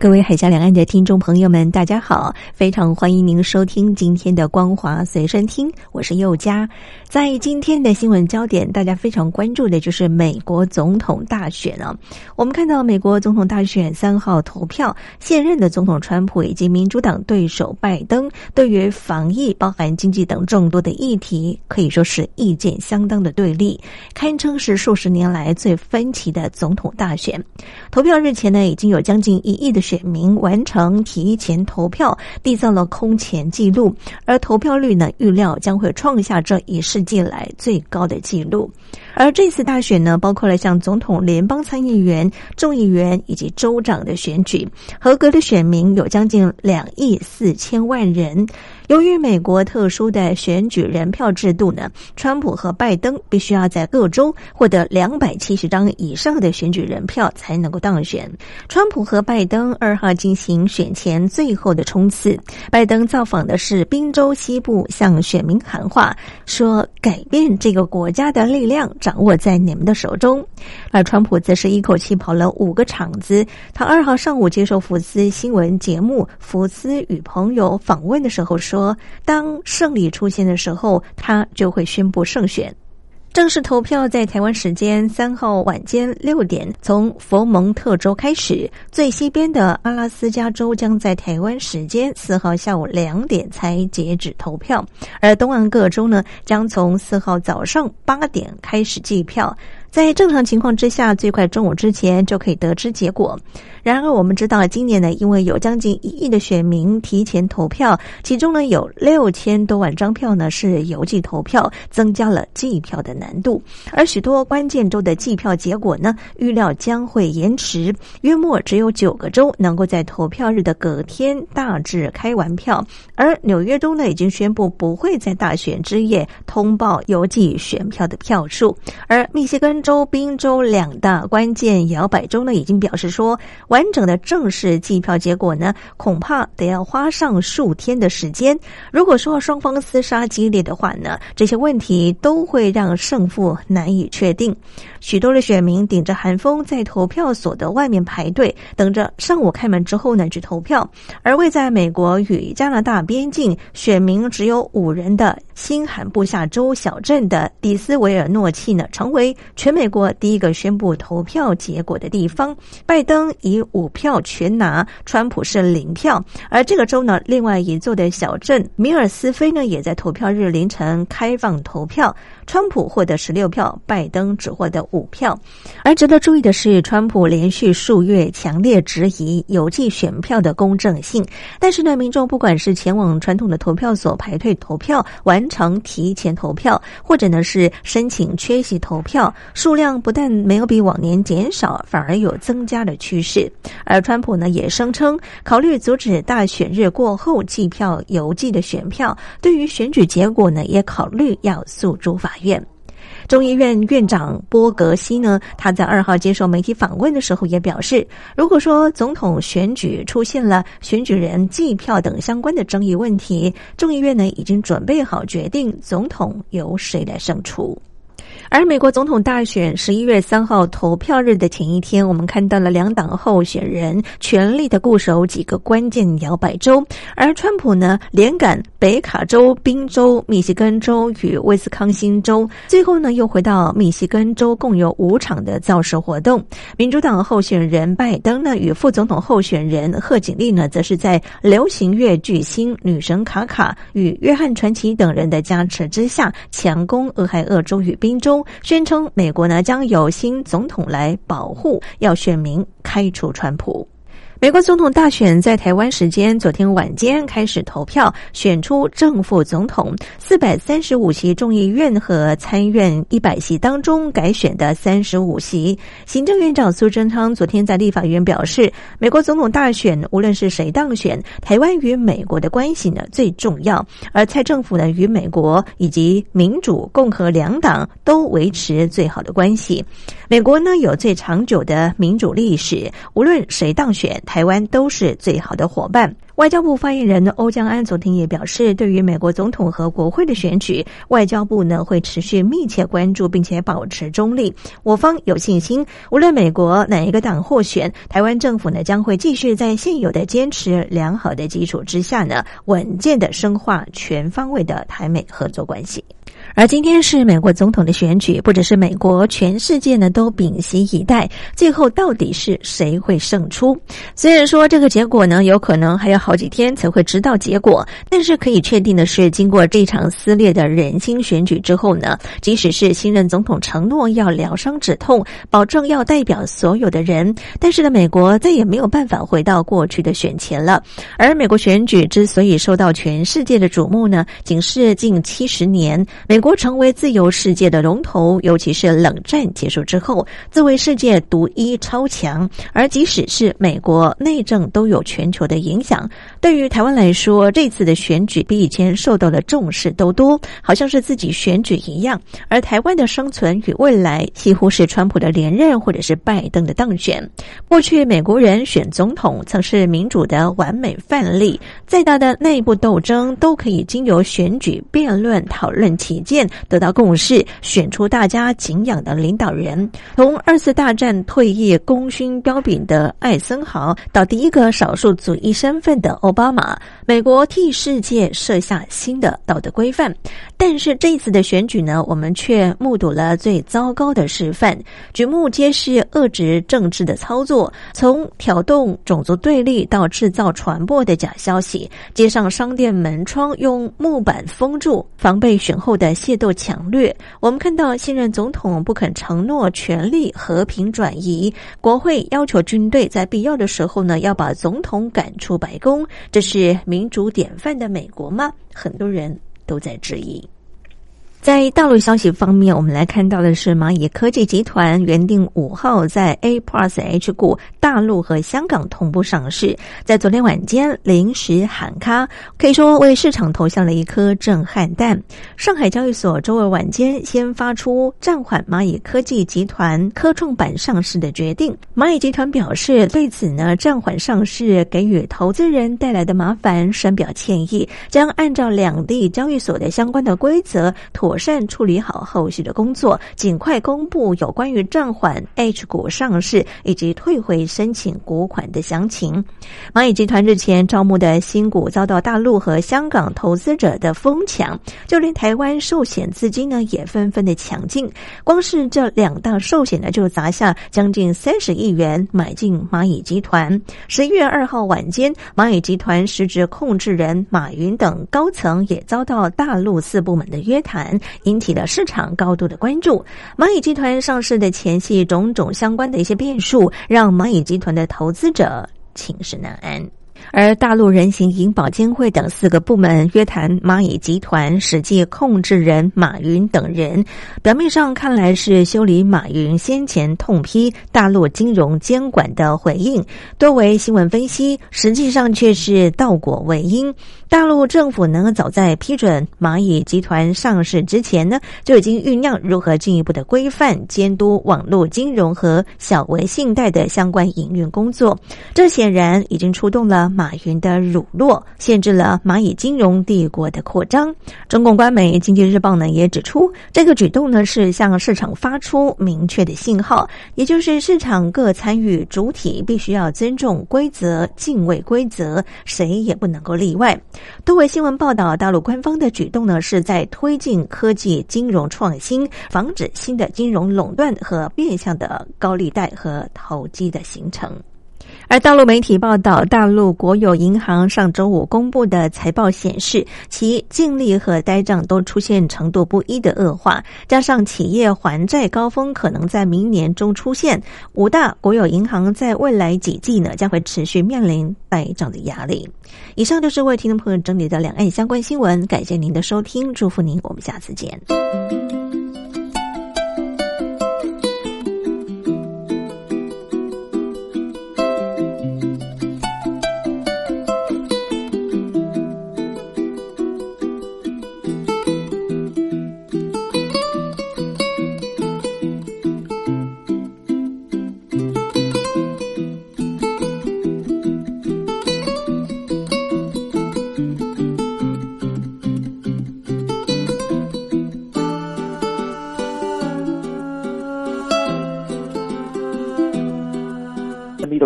各位海峡两岸的听众朋友们，大家好！非常欢迎您收听今天的光华随身听，我是佑佳。在今天的新闻焦点，大家非常关注的就是美国总统大选啊。我们看到美国总统大选三号投票，现任的总统川普以及民主党对手拜登，对于防疫、包含经济等众多的议题，可以说是意见相当的对立，堪称是数十年来最分歧的总统大选。投票日前呢，已经有将近一亿的。选民完成提前投票，缔造了空前纪录，而投票率呢，预料将会创下这一世纪来最高的纪录。而这次大选呢，包括了像总统、联邦参议员、众议员以及州长的选举，合格的选民有将近两亿四千万人。由于美国特殊的选举人票制度呢，川普和拜登必须要在各州获得两百七十张以上的选举人票才能够当选。川普和拜登二号进行选前最后的冲刺，拜登造访的是宾州西部，向选民喊话说：“改变这个国家的力量掌握在你们的手中。”而川普则是一口气跑了五个场子。他二号上午接受福斯新闻节目《福斯与朋友》访问的时候说。当胜利出现的时候，他就会宣布胜选。正式投票在台湾时间三号晚间六点，从佛蒙特州开始；最西边的阿拉斯加州将在台湾时间四号下午两点才截止投票，而东岸各州呢，将从四号早上八点开始计票。在正常情况之下，最快中午之前就可以得知结果。然而，我们知道今年呢，因为有将近一亿的选民提前投票，其中呢有六千多万张票呢是邮寄投票，增加了计票的难度。而许多关键州的计票结果呢，预料将会延迟，约莫只有九个州能够在投票日的隔天大致开完票。而纽约州呢，已经宣布不会在大选之夜通报邮寄选票的票数，而密歇根。州、宾州两大关键摇摆州呢，已经表示说，完整的正式计票结果呢，恐怕得要花上数天的时间。如果说双方厮杀激烈的话呢，这些问题都会让胜负难以确定。许多的选民顶着寒风在投票所的外面排队，等着上午开门之后呢去投票。而位在美国与加拿大边境、选民只有五人的新罕布夏州小镇的迪斯维尔诺契呢，成为全美国第一个宣布投票结果的地方。拜登以五票全拿，川普是零票。而这个州呢，另外一座的小镇米尔斯菲呢，也在投票日凌晨开放投票。川普获得十六票，拜登只获得五票。而值得注意的是，川普连续数月强烈质疑邮寄选票的公正性。但是呢，民众不管是前往传统的投票所排队投票、完成提前投票，或者呢是申请缺席投票，数量不但没有比往年减少，反而有增加的趋势。而川普呢也声称，考虑阻止大选日过后计票邮寄的选票，对于选举结果呢也考虑要诉诸法。院众议院院长波格西呢，他在二号接受媒体访问的时候也表示，如果说总统选举出现了选举人计票等相关的争议问题，众议院呢已经准备好决定总统由谁来胜出。而美国总统大选十一月三号投票日的前一天，我们看到了两党候选人全力的固守几个关键摇摆州，而川普呢连赶北卡州、宾州、密西根州与威斯康星州，最后呢又回到密西根州，共有五场的造势活动。民主党候选人拜登呢与副总统候选人贺锦丽呢，则是在流行乐巨星女神卡卡与约翰传奇等人的加持之下，强攻俄亥俄州与宾州。宣称美国呢将有新总统来保护，要选民开除川普。美国总统大选在台湾时间昨天晚间开始投票，选出正副总统。四百三十五席众议院和参院一百席当中改选的三十五席。行政院长苏贞昌昨天在立法院表示，美国总统大选无论是谁当选，台湾与美国的关系呢最重要。而蔡政府呢与美国以及民主、共和两党都维持最好的关系。美国呢有最长久的民主历史，无论谁当选。台湾都是最好的伙伴。外交部发言人欧江安昨天也表示，对于美国总统和国会的选举，外交部呢会持续密切关注，并且保持中立。我方有信心，无论美国哪一个党获选，台湾政府呢将会继续在现有的坚持良好的基础之下呢，稳健的深化全方位的台美合作关系。而今天是美国总统的选举，不只是美国，全世界呢都屏息以待，最后到底是谁会胜出？虽然说这个结果呢，有可能还要好几天才会知道结果，但是可以确定的是，经过这场撕裂的人心选举之后呢，即使是新任总统承诺要疗伤止痛，保证要代表所有的人，但是呢，美国再也没有办法回到过去的选前了。而美国选举之所以受到全世界的瞩目呢，仅是近七十年美。美国成为自由世界的龙头，尤其是冷战结束之后，自为世界独一超强。而即使是美国内政都有全球的影响，对于台湾来说，这次的选举比以前受到的重视都多，好像是自己选举一样。而台湾的生存与未来，几乎是川普的连任或者是拜登的当选。过去美国人选总统曾是民主的完美范例，再大的内部斗争都可以经由选举辩论讨论起起。得到共识，选出大家敬仰的领导人。从二次大战退役功勋彪炳的艾森豪，到第一个少数族裔身份的奥巴马，美国替世界设下新的道德规范。但是这次的选举呢，我们却目睹了最糟糕的示范，举目皆是遏制政治的操作，从挑动种族对立到制造传播的假消息，街上商店门窗用木板封住，防备选后的。械斗强掠，我们看到现任总统不肯承诺权力和平转移，国会要求军队在必要的时候呢要把总统赶出白宫，这是民主典范的美国吗？很多人都在质疑。在大陆消息方面，我们来看到的是蚂蚁科技集团原定五号在 A Plus H 股大陆和香港同步上市，在昨天晚间临时喊卡，可以说为市场投下了一颗震撼弹。上海交易所周二晚间先发出暂缓蚂蚁科技集团科创板上市的决定。蚂蚁集团表示，对此呢暂缓上市给予投资人带来的麻烦深表歉意，将按照两地交易所的相关的规则妥。妥善处理好后续的工作，尽快公布有关于暂缓 H 股上市以及退回申请股款的详情。蚂蚁集团日前招募的新股遭到大陆和香港投资者的疯抢，就连台湾寿险资金呢也纷纷的抢进。光是这两大寿险呢，就砸下将近三十亿元买进蚂蚁集团。十一月二号晚间，蚂蚁集团实质控制人马云等高层也遭到大陆四部门的约谈。引起了市场高度的关注。蚂蚁集团上市的前期，种种相关的一些变数，让蚂蚁集团的投资者寝食难安。而大陆人行银保监会等四个部门约谈蚂蚁集团实际控制人马云等人，表面上看来是修理马云先前痛批大陆金融监管的回应，多为新闻分析，实际上却是倒果为因。大陆政府呢，早在批准蚂蚁集团上市之前呢，就已经酝酿如何进一步的规范监督网络金融和小微信贷的相关营运工作。这显然已经触动了。马云的辱落，限制了蚂蚁金融帝国的扩张。中共官媒《经济日报》呢也指出，这个举动呢是向市场发出明确的信号，也就是市场各参与主体必须要尊重规则、敬畏规则，谁也不能够例外。多位新闻报道，大陆官方的举动呢是在推进科技金融创新，防止新的金融垄断和变相的高利贷和投机的形成。而大陆媒体报道，大陆国有银行上周五公布的财报显示，其净利和呆账都出现程度不一的恶化，加上企业还债高峰可能在明年中出现，五大国有银行在未来几季呢将会持续面临呆账的压力。以上就是为听众朋友整理的两岸相关新闻，感谢您的收听，祝福您，我们下次见。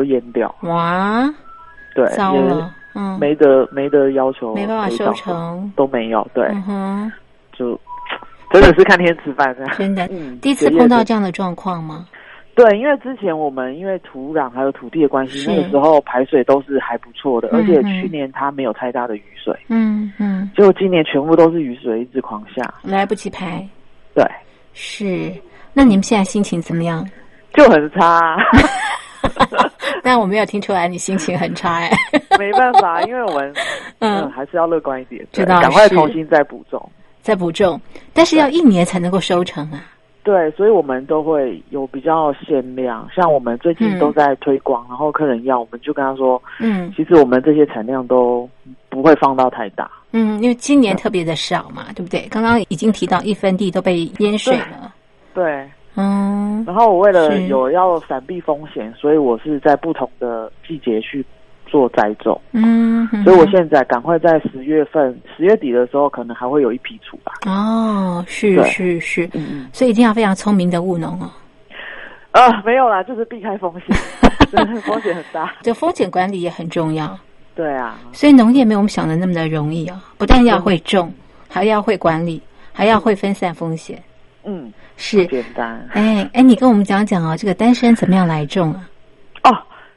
都淹掉。哇！对，糟了，嗯，没得没得要求，没办法修成，都没有，对，嗯哼，就真的是看天吃饭，真的，嗯，第一次碰到这样的状况吗？对，因为之前我们因为土壤还有土地的关系，那个时候排水都是还不错的，而且去年它没有太大的雨水，嗯嗯，结果今年全部都是雨水一直狂下，来不及排，对，是，那你们现在心情怎么样？就很差。但我没有听出来你心情很差哎，没办法，因为我们 嗯。还是要乐观一点，知道赶快重新再补种，再补种，但是要一年才能够收成啊。对，所以我们都会有比较限量，像我们最近都在推广，然后客人要，我们就跟他说，嗯，其实我们这些产量都不会放到太大，嗯，因为今年特别的少嘛，对不对？刚刚已经提到一分地都被淹水了，对。嗯，然后我为了有要闪避风险，所以我是在不同的季节去做栽种。嗯，所以我现在赶快在十月份、十月底的时候，可能还会有一批出吧。哦，是是是，嗯，所以一定要非常聪明的务农哦。啊，没有啦，就是避开风险，风险很大。就风险管理也很重要。对啊，所以农业没有我们想的那么的容易啊，不但要会种，还要会管理，还要会分散风险。嗯。是。简单，哎哎，你跟我们讲讲哦，这个单身怎么样来种啊？哦，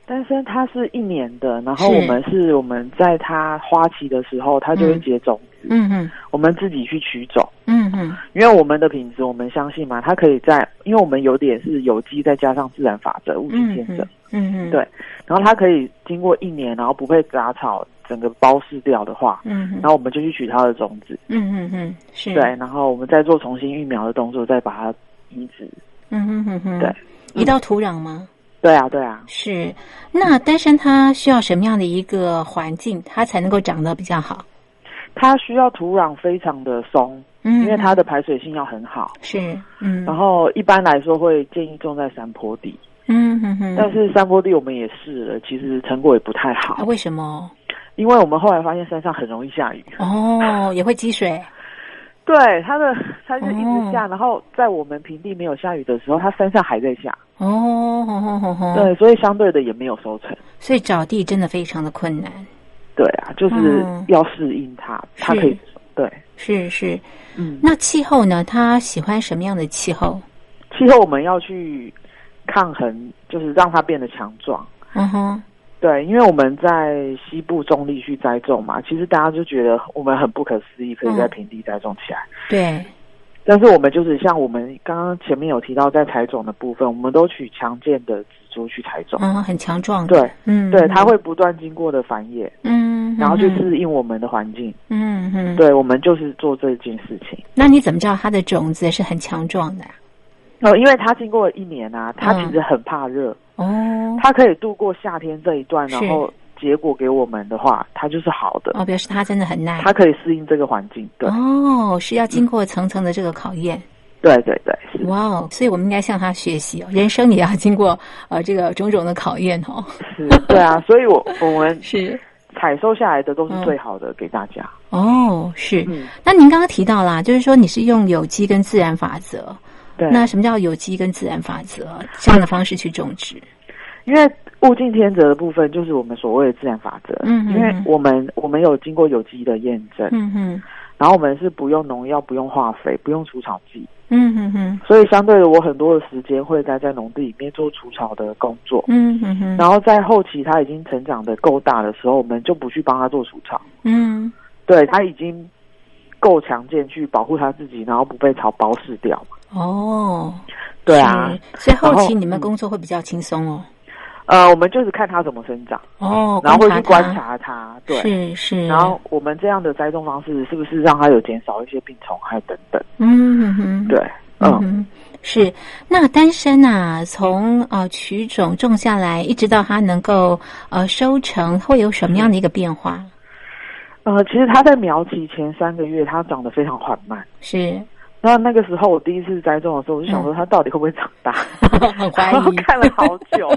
单身它是一年的，然后我们是我们在它花期的时候，它就会结种子，嗯嗯，我们自己去取走，嗯嗯，因为我们的品质，我们相信嘛，它可以在，因为我们有点是有机，再加上自然法则，物竞天择，嗯嗯，对，然后它可以经过一年，然后不被杂草。整个包式掉的话，嗯，然后我们就去取它的种子，嗯嗯嗯，是。对，然后我们再做重新育苗的动作，再把它移植，嗯哼哼哼，对，移到土壤吗？对啊，对啊，是。那丹参它需要什么样的一个环境，它才能够长得比较好？它需要土壤非常的松，嗯，因为它的排水性要很好，是，嗯，然后一般来说会建议种在山坡地，嗯哼哼，但是山坡地我们也试了，其实成果也不太好，为什么？因为我们后来发现山上很容易下雨。哦，也会积水。对，它的它就一直下，然后在我们平地没有下雨的时候，它山上还在下。哦。对，所以相对的也没有收成，所以找地真的非常的困难。对啊，就是要适应它，它可以对，是是，嗯。那气候呢？它喜欢什么样的气候？气候我们要去抗衡，就是让它变得强壮。嗯哼。对，因为我们在西部中立去栽种嘛，其实大家就觉得我们很不可思议，可以在平地栽种起来。对，但是我们就是像我们刚刚前面有提到，在采种的部分，我们都取强健的植株去采种，嗯，很强壮。对，嗯，对，它会不断经过的繁衍，嗯，然后去适应我们的环境，嗯嗯，对，我们就是做这件事情。那你怎么知道它的种子是很强壮的？哦，因为它经过一年啊，它其实很怕热。哦，它可以度过夏天这一段，然后结果给我们的话，它就是好的。哦，表示它真的很耐，它可以适应这个环境。对。哦，是要经过层层的这个考验。对对对，哇哦，所以我们应该向他学习哦，人生也要经过呃这个种种的考验哦。是，对啊，所以我我们 是采收下来的都是最好的给大家。哦，是。那您刚刚提到啦，就是说你是用有机跟自然法则。那什么叫有机跟自然法则这样的方式去种植？因为物竞天择的部分就是我们所谓的自然法则。嗯，因为我们我们有经过有机的验证。嗯哼，然后我们是不用农药、不用化肥、不用除草剂。嗯哼哼。所以相对的，我很多的时间会待在农地里面做除草的工作。嗯哼哼。然后在后期它已经成长的够大的时候，我们就不去帮它做除草。嗯。对，它已经够强健去保护它自己，然后不被草包噬掉。哦。对啊。所以后期你们工作会比较轻松哦。呃，我们就是看它怎么生长哦，然后会去观察它，对，是是。然后我们这样的栽种方式，是不是让它有减少一些病虫害等等？嗯哼，对，嗯，是。那单身啊，从呃取种种下来，一直到它能够呃收成，会有什么样的一个变化？呃，其实它在苗期前三个月，它长得非常缓慢，是。然后那个时候我第一次栽种的时候，我就想说它到底会不会长大？很怀疑，看了好久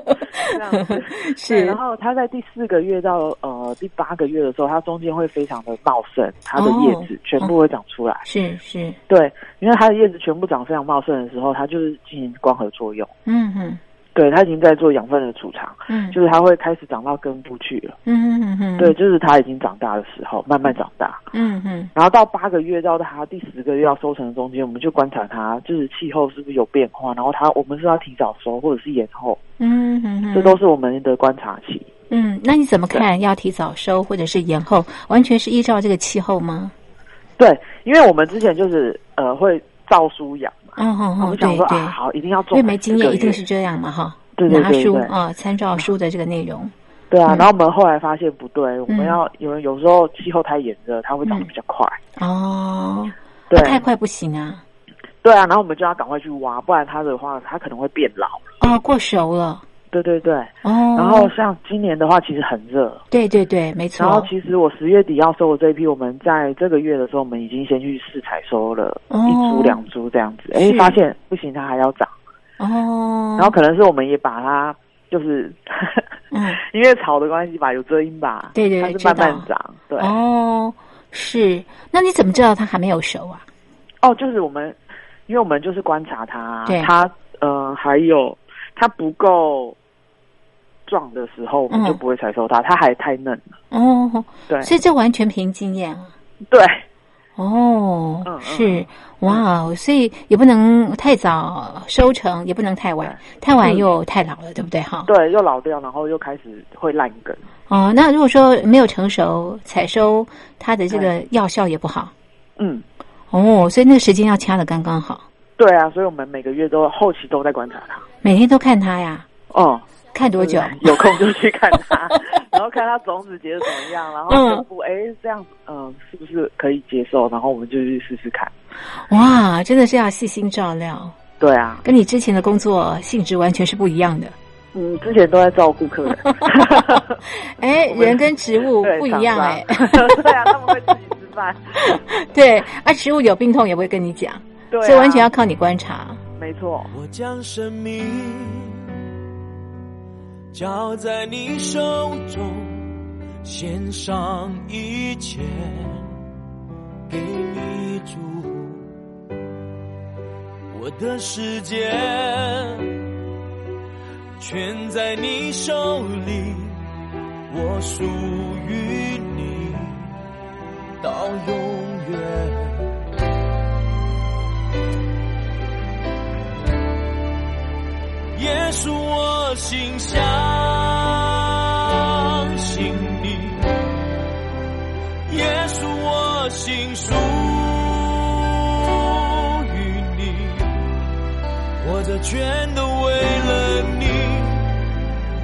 这样子。是，然后它在第四个月到呃第八个月的时候，它中间会非常的茂盛，它的叶子全部会长出来。是是，对，因为它的叶子全部长非常茂盛的时候，它就是进行光合作用。嗯哼。对，它已经在做养分的储藏，嗯，就是它会开始长到根部去了，嗯嗯嗯，对，就是它已经长大的时候，慢慢长大，嗯嗯，然后到八个月到它第十个月要收成的中间，我们就观察它，就是气候是不是有变化，然后它我们是要提早收或者是延后，嗯嗯，这都是我们的观察期。嗯，那你怎么看要提早收或者是延后，完全是依照这个气候吗？对，因为我们之前就是呃会照书养。嗯嗯嗯，对对，好，一定要做，因为没经验，一定是这样嘛，哈。对对对，拿书啊，参照书的这个内容。对啊，然后我们后来发现不对，我们要有有时候气候太炎热，它会长得比较快。哦，对，太快不行啊。对啊，然后我们就要赶快去挖，不然它的话，它可能会变老。哦，过熟了。对对对，哦。然后像今年的话，其实很热。对对对，没错。然后其实我十月底要收的这一批，我们在这个月的时候，我们已经先去试采收了一株两株这样子。哎，发现不行，它还要长。哦。然后可能是我们也把它，就是，嗯，因为草的关系吧，有遮阴吧。对对，它是慢慢长。对。哦，是。那你怎么知道它还没有熟啊？哦，就是我们，因为我们就是观察它，对它，呃，还有它不够。壮的时候，我们就不会采收它，它还太嫩了。哦，对，所以这完全凭经验啊。对，哦，是哇，所以也不能太早收成，也不能太晚，太晚又太老了，对不对？哈，对，又老掉，然后又开始会烂根。哦，那如果说没有成熟，采收它的这个药效也不好。嗯，哦，所以那个时间要掐的刚刚好。对啊，所以我们每个月都后期都在观察它，每天都看它呀。哦。看多久？有空就去看它，然后看它种子结的怎么样，然后哎这样嗯是不是可以接受？然后我们就去试试看。哇，真的是要细心照料。对啊，跟你之前的工作性质完全是不一样的。嗯，之前都在照顾客人。哎，人跟植物不一样哎。对啊，他们会自己吃饭。对，啊，植物有病痛也不会跟你讲。对，所以完全要靠你观察。没错。我将生命。交在你手中，献上一切，给你主。我的世界全在你手里，我属于你到永远。耶稣，我心相信你；耶稣，我心属于你。我这全都为了你，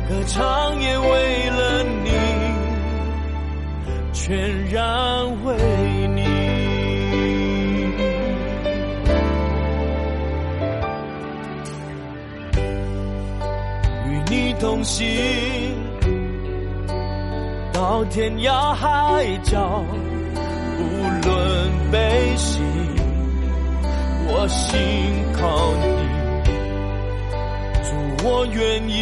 歌唱也为了你，全然为同行到天涯海角，无论悲喜，我心靠你。主，我愿意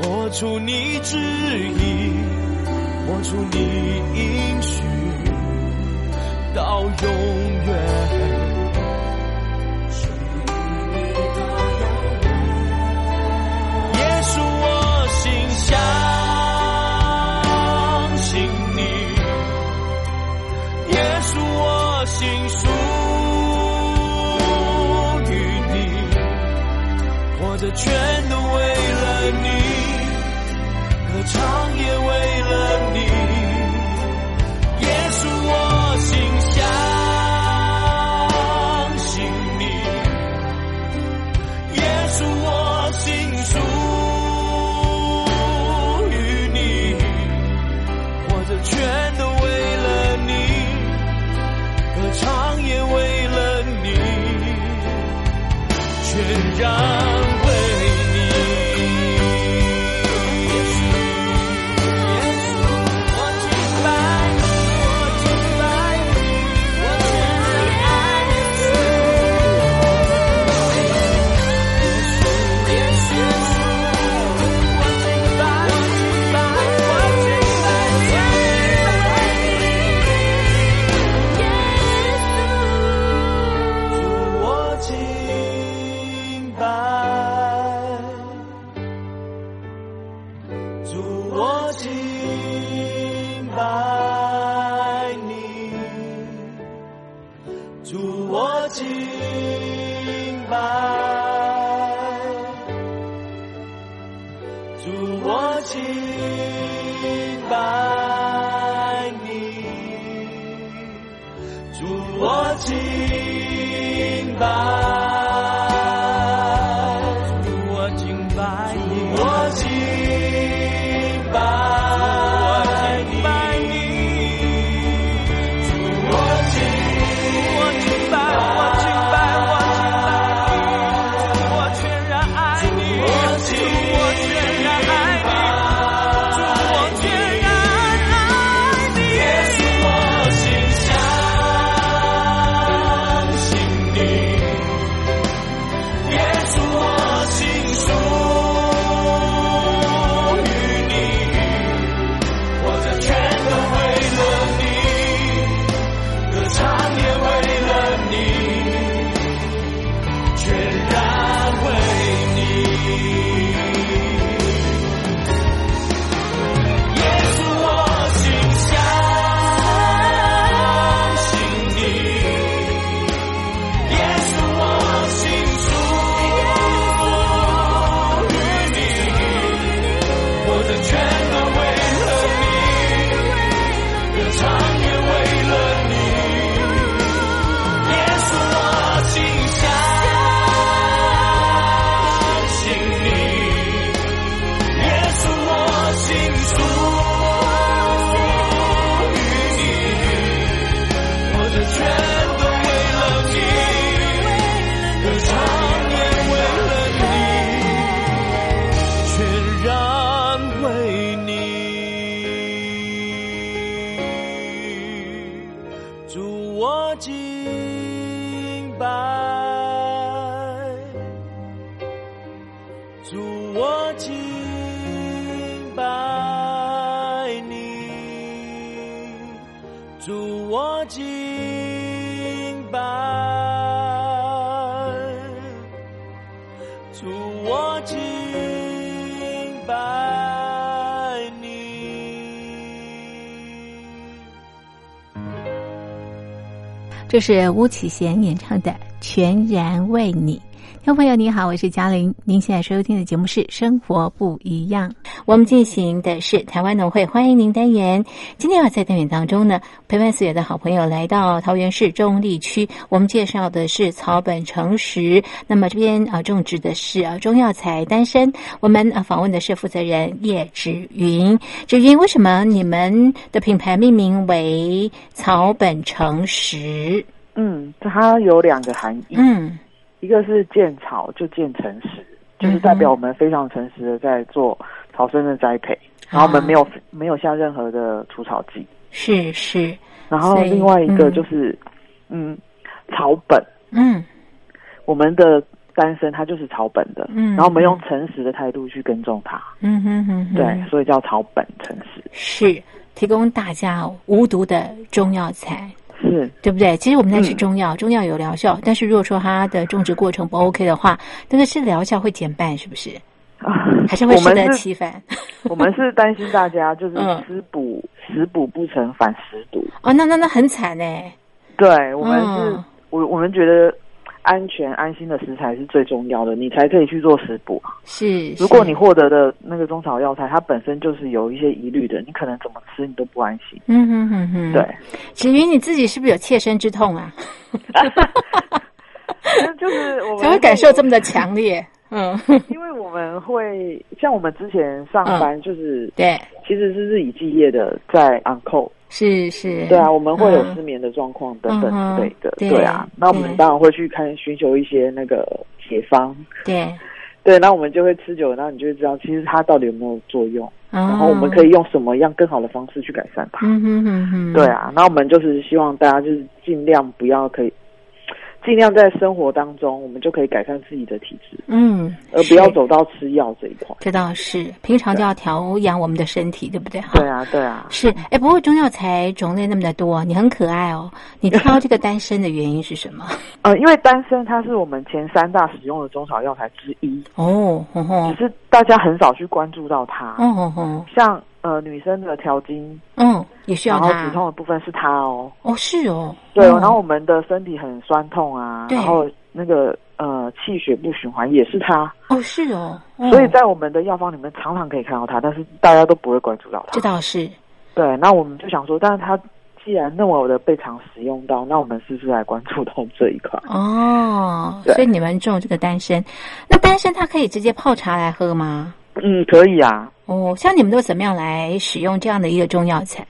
活出你旨意，活出你应许，到永远。全都为了你，歌唱主我这是巫启贤演唱的《全然为你》。听众朋友，你好，我是嘉玲。您现在收听的节目是《生活不一样》，我们进行的是台湾农会欢迎您单元。今天要在单元当中呢，陪伴所有的好朋友来到桃园市中立区，我们介绍的是草本诚实。那么这边啊，种植的是啊中药材丹参。我们啊访问的是负责人叶芷云。芷云，为什么你们的品牌命名为草本诚实？嗯，它有两个含义。嗯。一个是建草就建诚实，就是代表我们非常诚实的在做草生的栽培，然后我们没有没有下任何的除草剂。是是。然后另外一个就是，嗯，草本。嗯。我们的丹参它就是草本的，嗯，然后我们用诚实的态度去耕种它。嗯哼哼。对，所以叫草本诚实。是提供大家无毒的中药材。是对不对？其实我们在吃中药，嗯、中药有疗效，但是如果说它的种植过程不 OK 的话，那个是疗效会减半，是不是？啊，还是会适得其反。我们是担心大家 就是食补、嗯、食补不成反食毒。哦，那那那很惨哎。对，我们是，我我们觉得。安全安心的食材是最重要的，你才可以去做食补。是，如果你获得的那个中草药材，它本身就是有一些疑虑的，你可能怎么吃你都不安心。嗯哼哼哼，对。子云，你自己是不是有切身之痛啊？就是我才会感受这么的强烈。嗯，因为我们会像我们之前上班，就是对，其实是日以继夜的在 on call。是是，对啊，我们会有失眠的状况等等之类的，对啊，那我们当然会去看寻求一些那个解方，对 对，那我们就会吃久，然后你就会知道其实它到底有没有作用，然后我们可以用什么样更好的方式去改善它，嗯哼哼哼，对啊，那我们就是希望大家就是尽量不要可以。尽量在生活当中，我们就可以改善自己的体质，嗯，而不要走到吃药这一块。这倒是，平常就要调养我们的身体，对不对？对啊，对啊。是，哎，不过中药材种类那么的多，你很可爱哦。你挑这个丹参的原因是什么？呃，因为丹参它是我们前三大使用的中草药材之一哦，只是大家很少去关注到它。哦哦，像。呃，女生的调经，嗯，也需要它。然后止痛的部分是它哦。哦，是哦。对哦，然后我们的身体很酸痛啊，然后那个呃气血不循环也是它。哦，是哦。所以在我们的药方里面常常可以看到它，但是大家都不会关注到它。这倒是。对，那我们就想说，但是它既然那么的被常使用到，那我们是不是来关注到这一块？哦，所以你们种这个丹参，那丹参它可以直接泡茶来喝吗？嗯，可以啊。哦，像你们都怎么样来使用这样的一个中药材？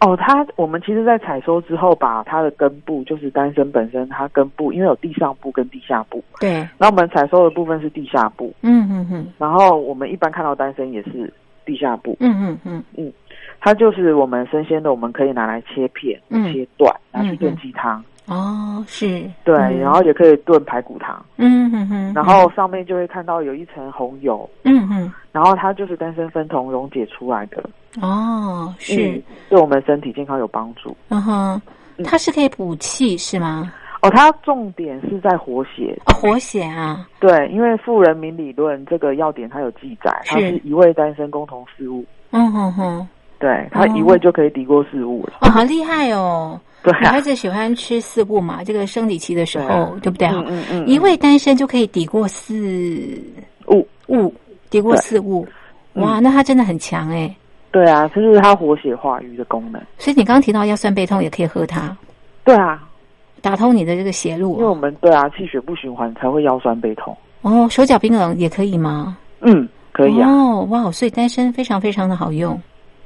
哦，它我们其实，在采收之后，把它的根部，就是丹参本身，它根部因为有地上部跟地下部。对。那我们采收的部分是地下部。嗯嗯嗯。然后我们一般看到丹参也是地下部。嗯嗯嗯嗯。它就是我们生鲜的，我们可以拿来切片、切段，拿去炖鸡汤。哦，是对，然后也可以炖排骨汤，嗯哼哼，然后上面就会看到有一层红油，嗯哼，然后它就是丹参分酮溶解出来的，哦，是。对我们身体健康有帮助，嗯哼，它是可以补气是吗？哦，它重点是在活血，活血啊，对，因为富人民理论这个要点它有记载，它是一味丹参共同事物，嗯哼哼，对，它一味就可以抵过事物了，哦，好厉害哦。女孩子喜欢吃四物嘛？这个生理期的时候，对不对？嗯嗯一味单身就可以抵过四物物，抵过四物。哇，那它真的很强哎。对啊，这就是它活血化瘀的功能。所以你刚刚提到腰酸背痛也可以喝它。对啊，打通你的这个血路。因为我们对啊，气血不循环才会腰酸背痛。哦，手脚冰冷也可以吗？嗯，可以啊。哦，哇，所以单身非常非常的好用。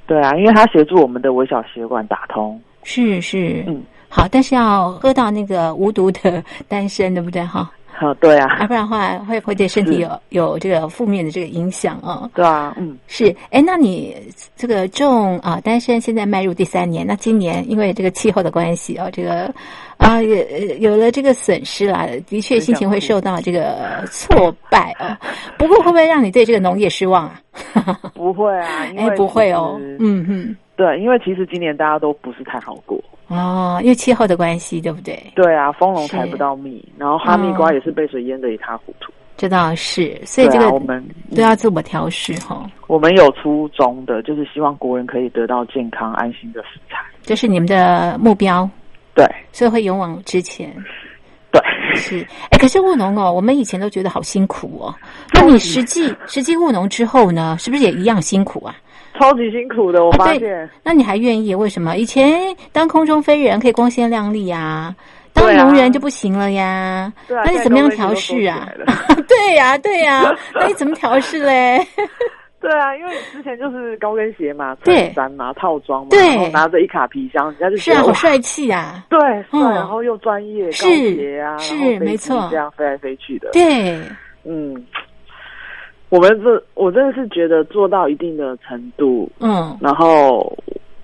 对啊，因为它协助我们的微小血管打通。是是，嗯，好，但是要喝到那个无毒的丹参，对不对？哈，好，对啊，啊，不然的话会会对身体有有这个负面的这个影响啊。对啊，嗯，是，哎，那你这个种啊丹参现在迈入第三年，那今年因为这个气候的关系哦，这个啊也有了这个损失啦，的确心情会受到这个挫败啊。不过会不会让你对这个农业失望啊？不会啊，哎，不会哦，嗯哼。对，因为其实今年大家都不是太好过哦，因为气候的关系，对不对？对啊，蜂龙采不到蜜，然后哈密瓜也是被水淹得一塌糊涂。这倒是，所以这个我们都要自我调试哈。我们有初衷的，就是希望国人可以得到健康安心的食材，这是你们的目标。对，所以会勇往直前。对，是。哎，可是务农哦，我们以前都觉得好辛苦哦。那你实际实际务农之后呢，是不是也一样辛苦啊？超级辛苦的，我发现。那你还愿意？为什么？以前当空中飞人可以光鲜亮丽啊，当农人就不行了呀。对啊。那你怎么样调试啊？对呀，对呀。那你怎么调试嘞？对啊，因为之前就是高跟鞋嘛，衬衫嘛，套装嘛，然后拿着一卡皮箱，人家就是啊，好帅气啊。对，帅，然后又专业，高鞋啊，是没错，这样飞来飞去的。对，嗯。我们这，我真的是觉得做到一定的程度，嗯，然后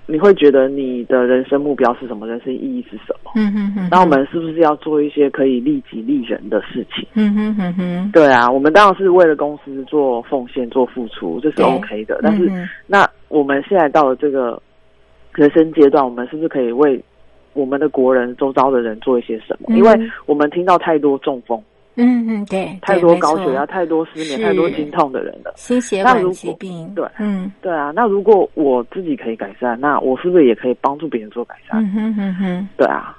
你会觉得你的人生目标是什么？人生意义是什么？嗯哼哼。那我们是不是要做一些可以利己利人的事情？嗯哼哼哼。对啊，我们当然是为了公司做奉献、做付出，这是 OK 的。但是，那我们现在到了这个人生阶段，我们是不是可以为我们的国人、周遭的人做一些什么？因为我们听到太多中风。嗯嗯，对，太多高血压、太多失眠、太多心痛的人了，心血管疾病。对，嗯，对啊。那如果我自己可以改善，那我是不是也可以帮助别人做改善？嗯哼哼哼，对啊。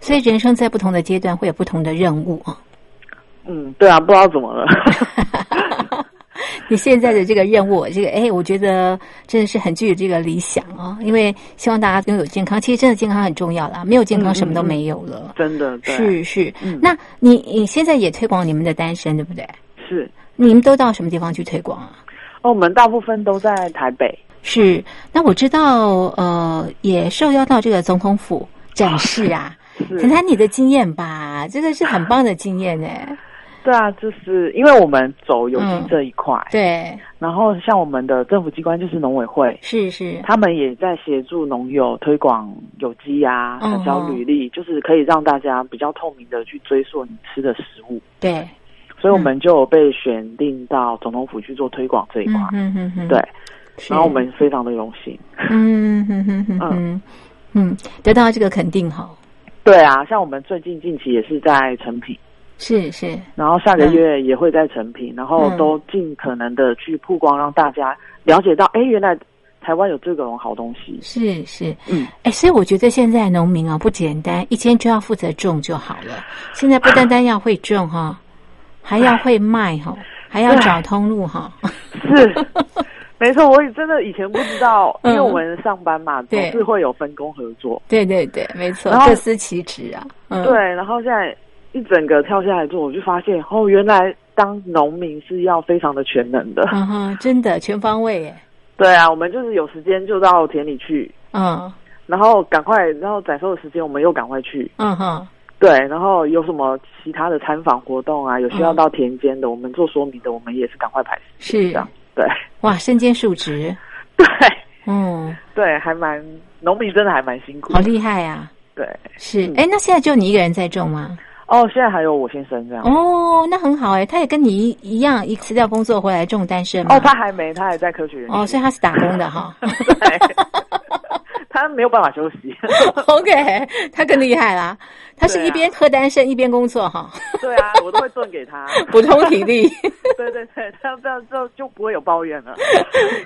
所以人生在不同的阶段会有不同的任务啊。嗯，对啊，不知道怎么了。你现在的这个任务，这个哎，我觉得真的是很具有这个理想啊！因为希望大家拥有健康，其实真的健康很重要啦，没有健康什么都没有了。真的，是是。那你你现在也推广你们的单身，对不对？是。你们都到什么地方去推广啊？哦，我们大部分都在台北。是。那我知道，呃，也受邀到这个总统府展示啊，谈谈你的经验吧。这个是很棒的经验呢。对啊，就是因为我们走有机这一块，对。然后像我们的政府机关就是农委会，是是，他们也在协助农友推广有机啊，产销履历，就是可以让大家比较透明的去追溯你吃的食物。对。所以我们就被选定到总统府去做推广这一块。嗯嗯嗯。对。然后我们非常的荣幸。嗯嗯嗯嗯嗯嗯，得到这个肯定哈。对啊，像我们最近近期也是在成品。是是，然后下个月也会在成品，然后都尽可能的去曝光，让大家了解到，哎，原来台湾有这种好东西。是是，嗯，哎，所以我觉得现在农民啊不简单，一天就要负责种就好了。现在不单单要会种哈，还要会卖哈，还要找通路哈。是，没错，我也真的以前不知道，因为我们上班嘛，总是会有分工合作。对对对，没错，各司其职啊。对，然后现在。一整个跳下来之后，我就发现哦，原来当农民是要非常的全能的，嗯哼，真的全方位耶。对啊，我们就是有时间就到田里去，嗯，然后赶快，然后载收的时间我们又赶快去，嗯哼，对，然后有什么其他的参访活动啊，有需要到田间的，我们做说明的，我们也是赶快排是。这样，对，哇，身兼数职，对，嗯，对，还蛮农民真的还蛮辛苦，好厉害呀，对，是，哎，那现在就你一个人在种吗？哦，现在还有我先生这样哦，那很好哎，他也跟你一一样，一辞掉工作回来种单身哦，他还没，他还在科学园哦，所以他是打工的哈，他没有办法休息。OK，他更厉害啦，他是一边喝单身一边工作哈。对啊，我都会炖给他 补充体力。对对对，他这样就就不会有抱怨了。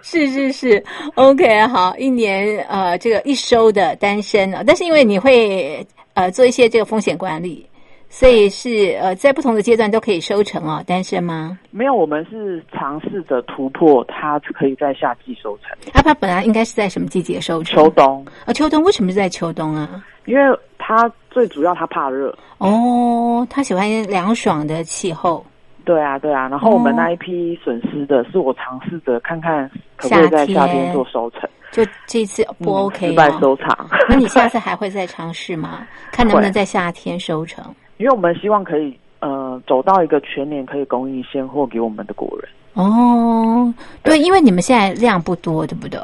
是是是，OK，好，一年呃这个一收的单身啊，但是因为你会呃做一些这个风险管理。所以是呃，在不同的阶段都可以收成哦。单身吗？没有，我们是尝试着突破，它可以在夏季收成。它它本来应该是在什么季节收成？秋冬啊，秋冬为什么是在秋冬啊？因为它最主要它怕热哦，它喜欢凉爽的气候。对啊，对啊。然后我们那一批损失的是我尝试着看看可不可以在夏天做收成。就这次不 OK，失败收场。那你下次还会再尝试吗？看能不能在夏天收成？因为我们希望可以呃走到一个全年可以供应现货给我们的国人哦，对，因为你们现在量不多，对不对？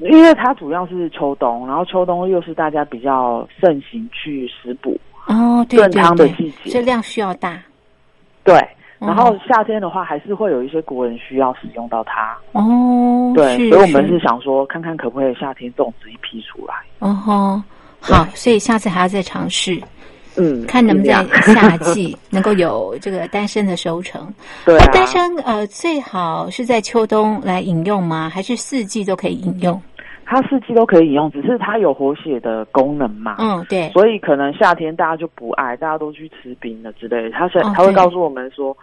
因为它主要是秋冬，然后秋冬又是大家比较盛行去食补哦炖汤的季节，这量需要大。对，然后夏天的话还是会有一些国人需要使用到它哦。对，所以我们是想说，看看可不可以夏天种植一批出来。哦吼，好，所以下次还要再尝试。嗯，看能不能在夏季 能够有这个丹参的收成。对，丹参呃最好是在秋冬来饮用吗？还是四季都可以饮用？它四季都可以饮用，只是它有活血的功能嘛。嗯，对。所以可能夏天大家就不爱，大家都去吃冰了之类的。他他会告诉我们说，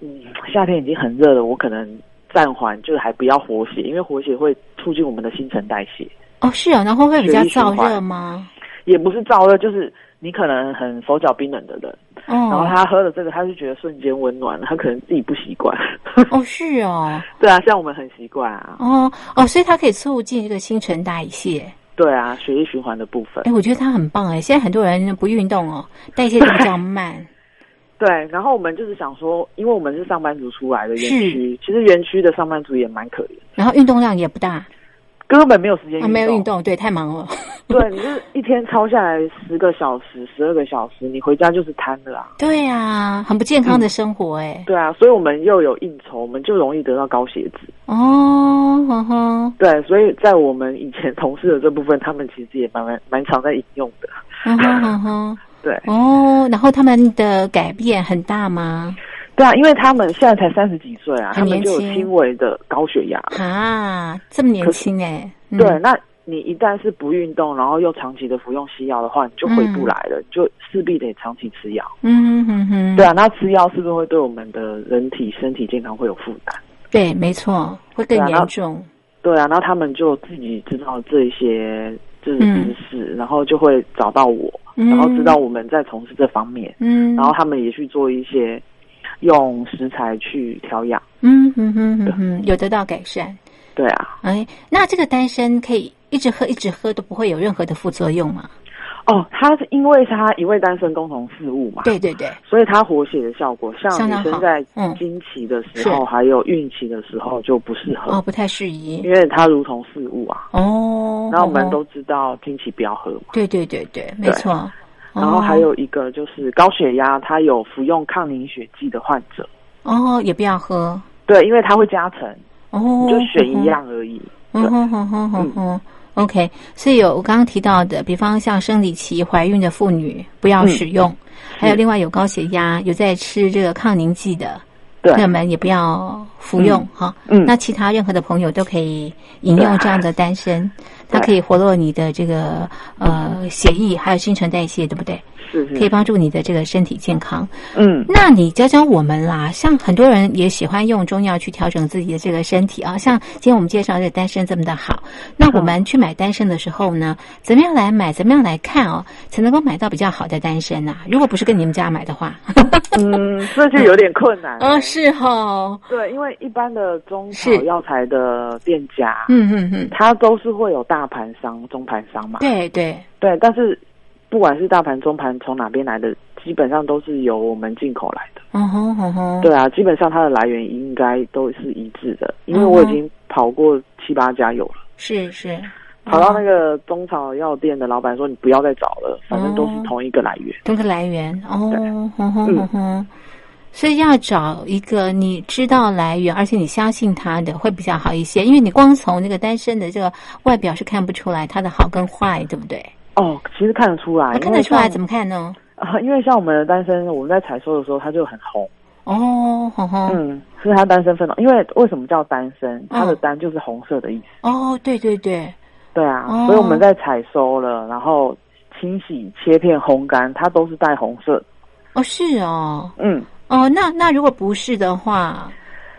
嗯，夏天已经很热了，我可能暂缓，就是还不要活血，因为活血会促进我们的新陈代谢。哦，是啊，然后会比较燥热吗？也不是燥热，就是。你可能很手脚冰冷的人，然后他喝了这个，他就觉得瞬间温暖了，他可能自己不习惯。哦，是哦，对啊，像我们很习惯啊。哦哦，所以它可以促进这个新陈代谢。对啊，血液循环的部分。哎，我觉得它很棒哎。现在很多人不运动哦，代谢比较慢。对，然后我们就是想说，因为我们是上班族出来的园区，其实园区的上班族也蛮可怜，然后运动量也不大。根本没有时间，没有运动，对，太忙了。对，你是一天超下来十个小时、十二个小时，你回家就是瘫的啦。对呀，很不健康的生活哎。对啊，所以我们又有应酬，我们就容易得到高血脂。哦，呵呵。对，所以在我们以前同事的这部分，他们其实也蛮蛮蛮常在饮用的。嗯哼哼哼。对。哦，然后他们的改变很大吗？对啊，因为他们现在才三十几岁啊，他们就有轻微的高血压啊，这么年轻哎。对，那你一旦是不运动，然后又长期的服用西药的话，你就回不来了，就势必得长期吃药。嗯哼哼，对啊，那吃药是不是会对我们的人体身体健康会有负担？对，没错，会更严重。对啊，然后他们就自己知道这些就是知识，然后就会找到我，然后知道我们在从事这方面，嗯，然后他们也去做一些用食材去调养，嗯哼哼哼哼，有得到改善。对啊，哎，那这个丹参可以一直喝一直喝都不会有任何的副作用吗？哦，它是因为它一位单身共同事物嘛，对对对，所以它活血的效果，像女生在经期的时候，还有孕期的时候就不适合。哦，不太适宜，因为它如同事物啊。哦，然后我们都知道经期不要喝嘛，对对对对，没错。然后还有一个就是高血压，他有服用抗凝血剂的患者，哦，也不要喝，对，因为它会加成，哦，就选一样而已。嗯哼。哼哼哼哼。OK，所以有我刚刚提到的，比方像生理期怀孕的妇女不要使用，还有另外有高血压、有在吃这个抗凝剂的，朋友们也不要服用哈。嗯，那其他任何的朋友都可以饮用这样的丹参，它可以活络你的这个呃血液，还有新陈代谢，对不对？可以帮助你的这个身体健康。嗯，那你教教我们啦。像很多人也喜欢用中药去调整自己的这个身体啊。像今天我们介绍这个丹参这么的好，那我们去买丹参的时候呢，怎么样来买？怎么样来看哦，才能够买到比较好的丹参呢？如果不是跟你们家买的话，嗯，这就有点困难啊。是哈，对，因为一般的中草药材的店家，嗯嗯嗯，它都是会有大盘商、中盘商嘛。对对对，但是。不管是大盘、中盘从哪边来的，基本上都是由我们进口来的。嗯哼，嗯哼。对啊，基本上它的来源应该都是一致的，因为我已经跑过七八家有了。是是，跑到那个中草药店的老板说：“你不要再找了，反正都是同一个来源。”同一个来源哦，哼哼哼哼。所以要找一个你知道来源，而且你相信他的，会比较好一些。因为你光从那个单身的这个外表是看不出来它的好跟坏，对不对？哦，其实看得出来，看得出来怎么看呢？啊，因为像我们的单身，我们在采收的时候，它就很红。哦，红红，嗯，是它单身分的。因为为什么叫单身？它的单就是红色的意思。哦，对对对，对啊，所以我们在采收了，然后清洗、切片、烘干，它都是带红色。哦，是哦，嗯，哦，那那如果不是的话，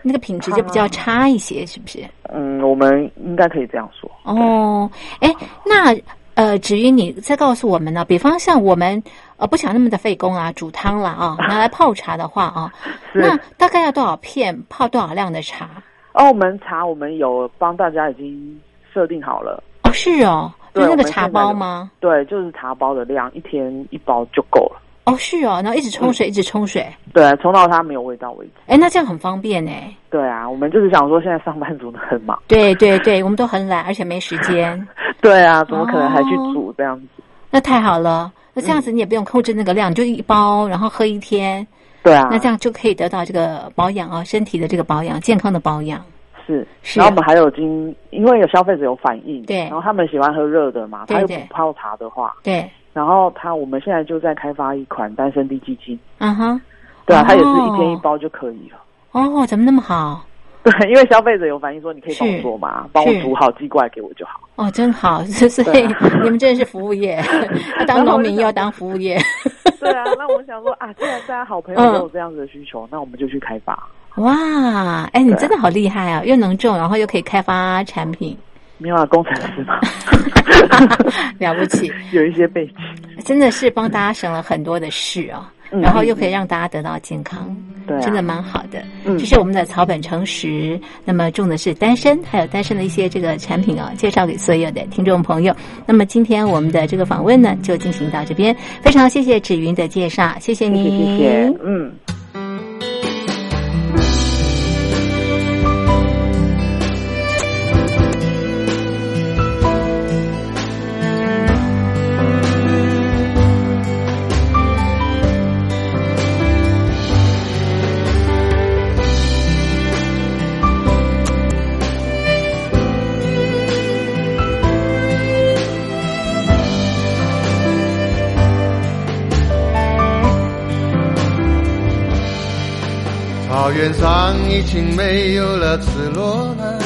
那个品质就比较差一些，是不是？嗯，我们应该可以这样说。哦，哎，那。呃，至于你再告诉我们呢？比方像我们呃不想那么的费工啊，煮汤了啊，拿来泡茶的话啊，那大概要多少片泡多少量的茶？哦，我们茶我们有帮大家已经设定好了。哦，是哦，就那个茶包吗？对，就是茶包的量，一天一包就够了。哦，是哦，然后一直冲水，一直冲水，对，冲到它没有味道为止。哎，那这样很方便哎。对啊，我们就是想说，现在上班族呢很忙。对对对，我们都很懒，而且没时间。对啊，怎么可能还去煮这样子？那太好了，那这样子你也不用控制那个量，你就一包，然后喝一天。对啊，那这样就可以得到这个保养啊，身体的这个保养，健康的保养。是，然后我们还有经，因为有消费者有反应，对，然后他们喜欢喝热的嘛，他又不泡茶的话，对。然后他，我们现在就在开发一款单身低基金。嗯哼，对啊，它也是一天一包就可以了。哦，怎么那么好？对，因为消费者有反映说，你可以帮我做嘛，帮我煮好寄过来给我就好。哦，真好，所以你们真的是服务业，当农民要当服务业。对啊，那我想说啊，既然大家好朋友都有这样子的需求，那我们就去开发。哇，哎，你真的好厉害啊！又能种，然后又可以开发产品。没有啊，工程师嘛，了不起，有一些背景，真的是帮大家省了很多的事啊，然后又可以让大家得到健康，对，真的蛮好的。嗯，这是我们的草本诚实，那么种的是丹参，还有丹参的一些这个产品啊，介绍给所有的听众朋友。那么今天我们的这个访问呢，就进行到这边，非常谢谢芷云的介绍，谢谢你，谢谢，嗯。原上已经没有了赤裸蓝，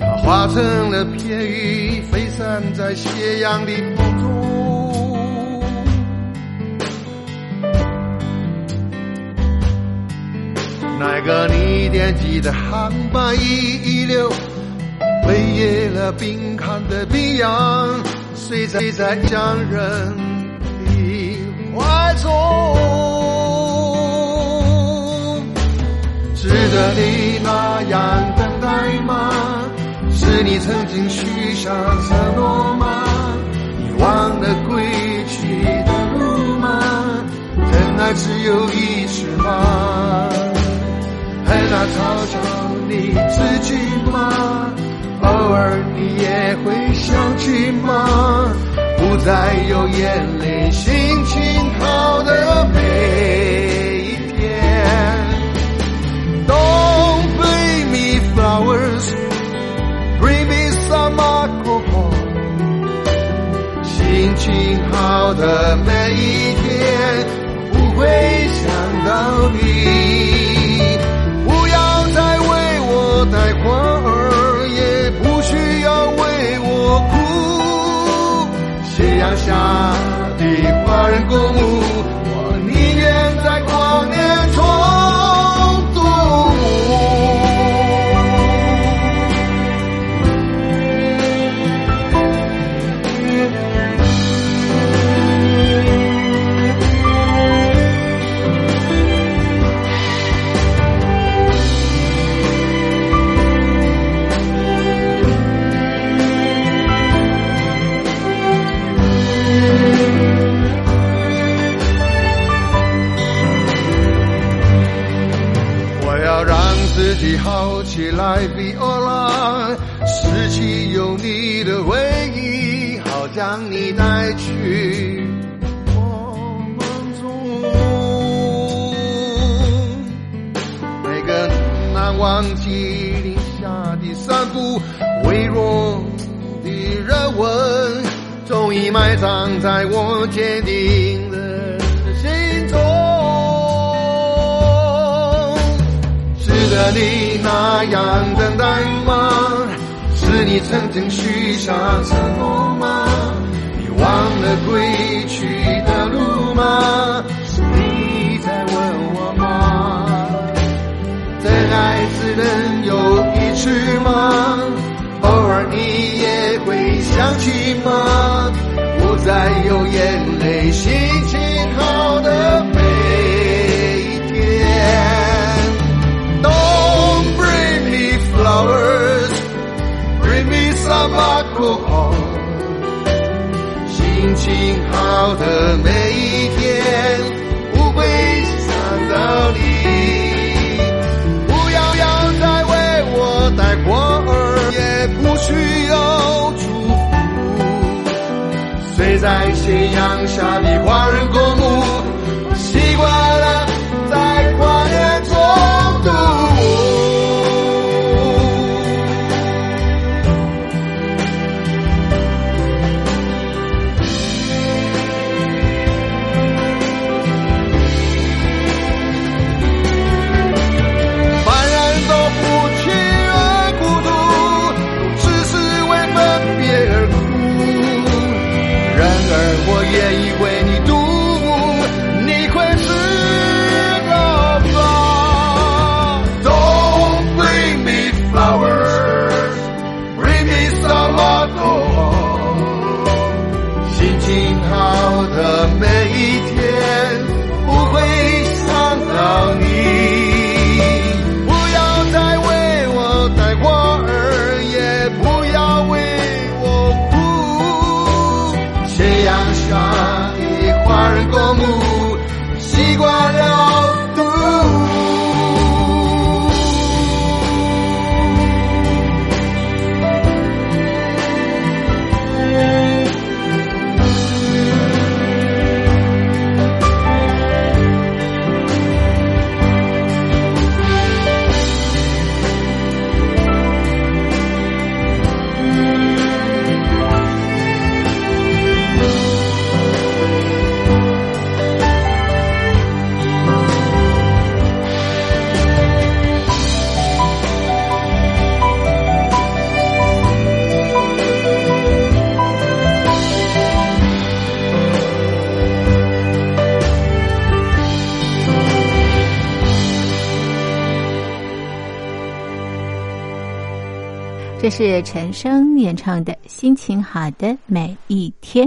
它化成了片羽，飞散在斜阳的风中。那个你惦记的航班一一六，飞越了冰寒的冰洋，睡在在家人的怀中，值得你那样等待吗？是你曾经许下承诺吗？你忘了归去的路吗？真爱只有一次吗？很难嘲笑你自己吗？偶尔你也会想起吗？不再有眼泪，心情好的美心情好的每一天，不会想到你。不要再为我带花儿，也不需要为我哭。夕阳下的花人公墓，自己好起来，Viola，拾起有你的回忆，好将你带去我梦中。每个难忘记零下的散步，微弱的热吻，终于埋葬在我坚定值得你那样等待吗？是你曾经许下承诺吗？你忘了归去的路吗？是你在问我吗？真爱只能有一次吗？偶尔你也会想起吗？不再有眼泪心，幸好的每一天，不会想到你。不要要再为我带花儿，也不需要祝福。睡在斜阳下的花人公墓，这是陈升演唱的《心情好的每一天》。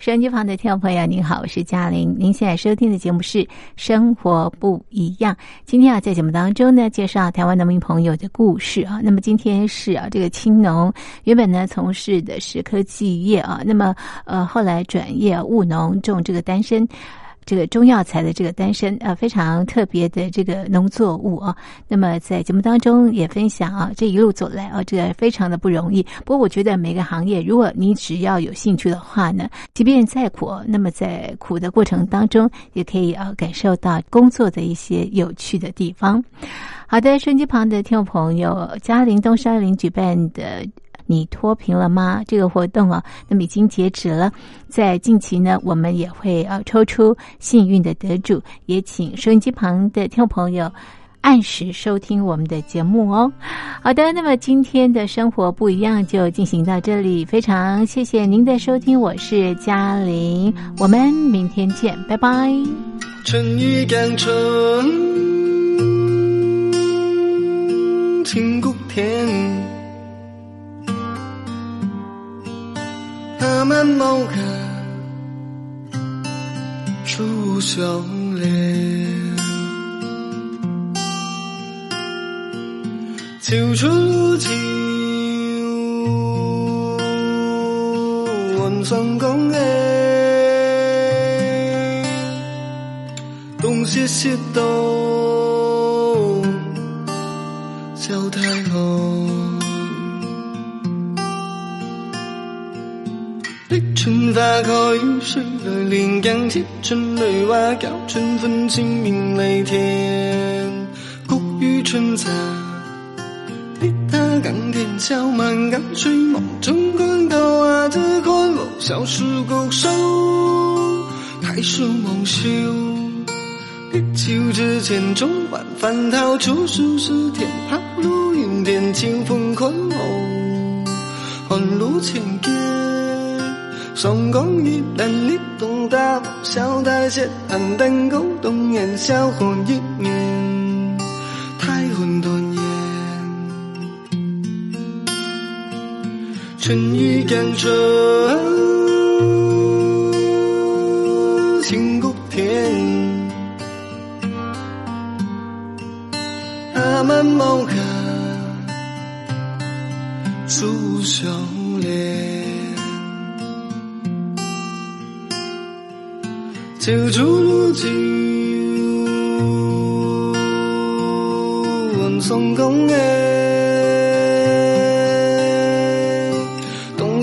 收音机旁的听众朋友，您好，我是嘉玲。您现在收听的节目是《生活不一样》。今天啊，在节目当中呢，介绍台湾农民朋友的故事啊。那么今天是啊，这个青农原本呢从事的是科技业啊，那么呃后来转业务农，种这个单身。这个中药材的这个单身啊，非常特别的这个农作物啊。那么在节目当中也分享啊，这一路走来啊，这个非常的不容易。不过我觉得每个行业，如果你只要有兴趣的话呢，即便再苦，那么在苦的过程当中，也可以啊感受到工作的一些有趣的地方。好的，收音机旁的听众朋友，嘉陵东山林举办的。你脱贫了吗？这个活动啊，那么已经截止了。在近期呢，我们也会呃抽出幸运的得主，也请收音机旁的听众朋友按时收听我们的节目哦。好的，那么今天的生活不一样就进行到这里，非常谢谢您的收听，我是嘉玲，我们明天见，拜拜。春雨江春，清谷天。他们某个初相恋，秋春秋，晚上讲的，冬雪雪冬，春花开，水来连江接春雷花叫春分清明雷天，谷雨春残，立他冈田小满岗水梦中观高啊，自看我小时高手，太树梦秀，立秋之前中晚翻涛，处处是天抛路云天清风宽厚，寒露千间。上港一人立东大小台阶，寒灯勾动烟消火一年，太混沌烟。春雨江春，酒竹如酒，问松公哎，东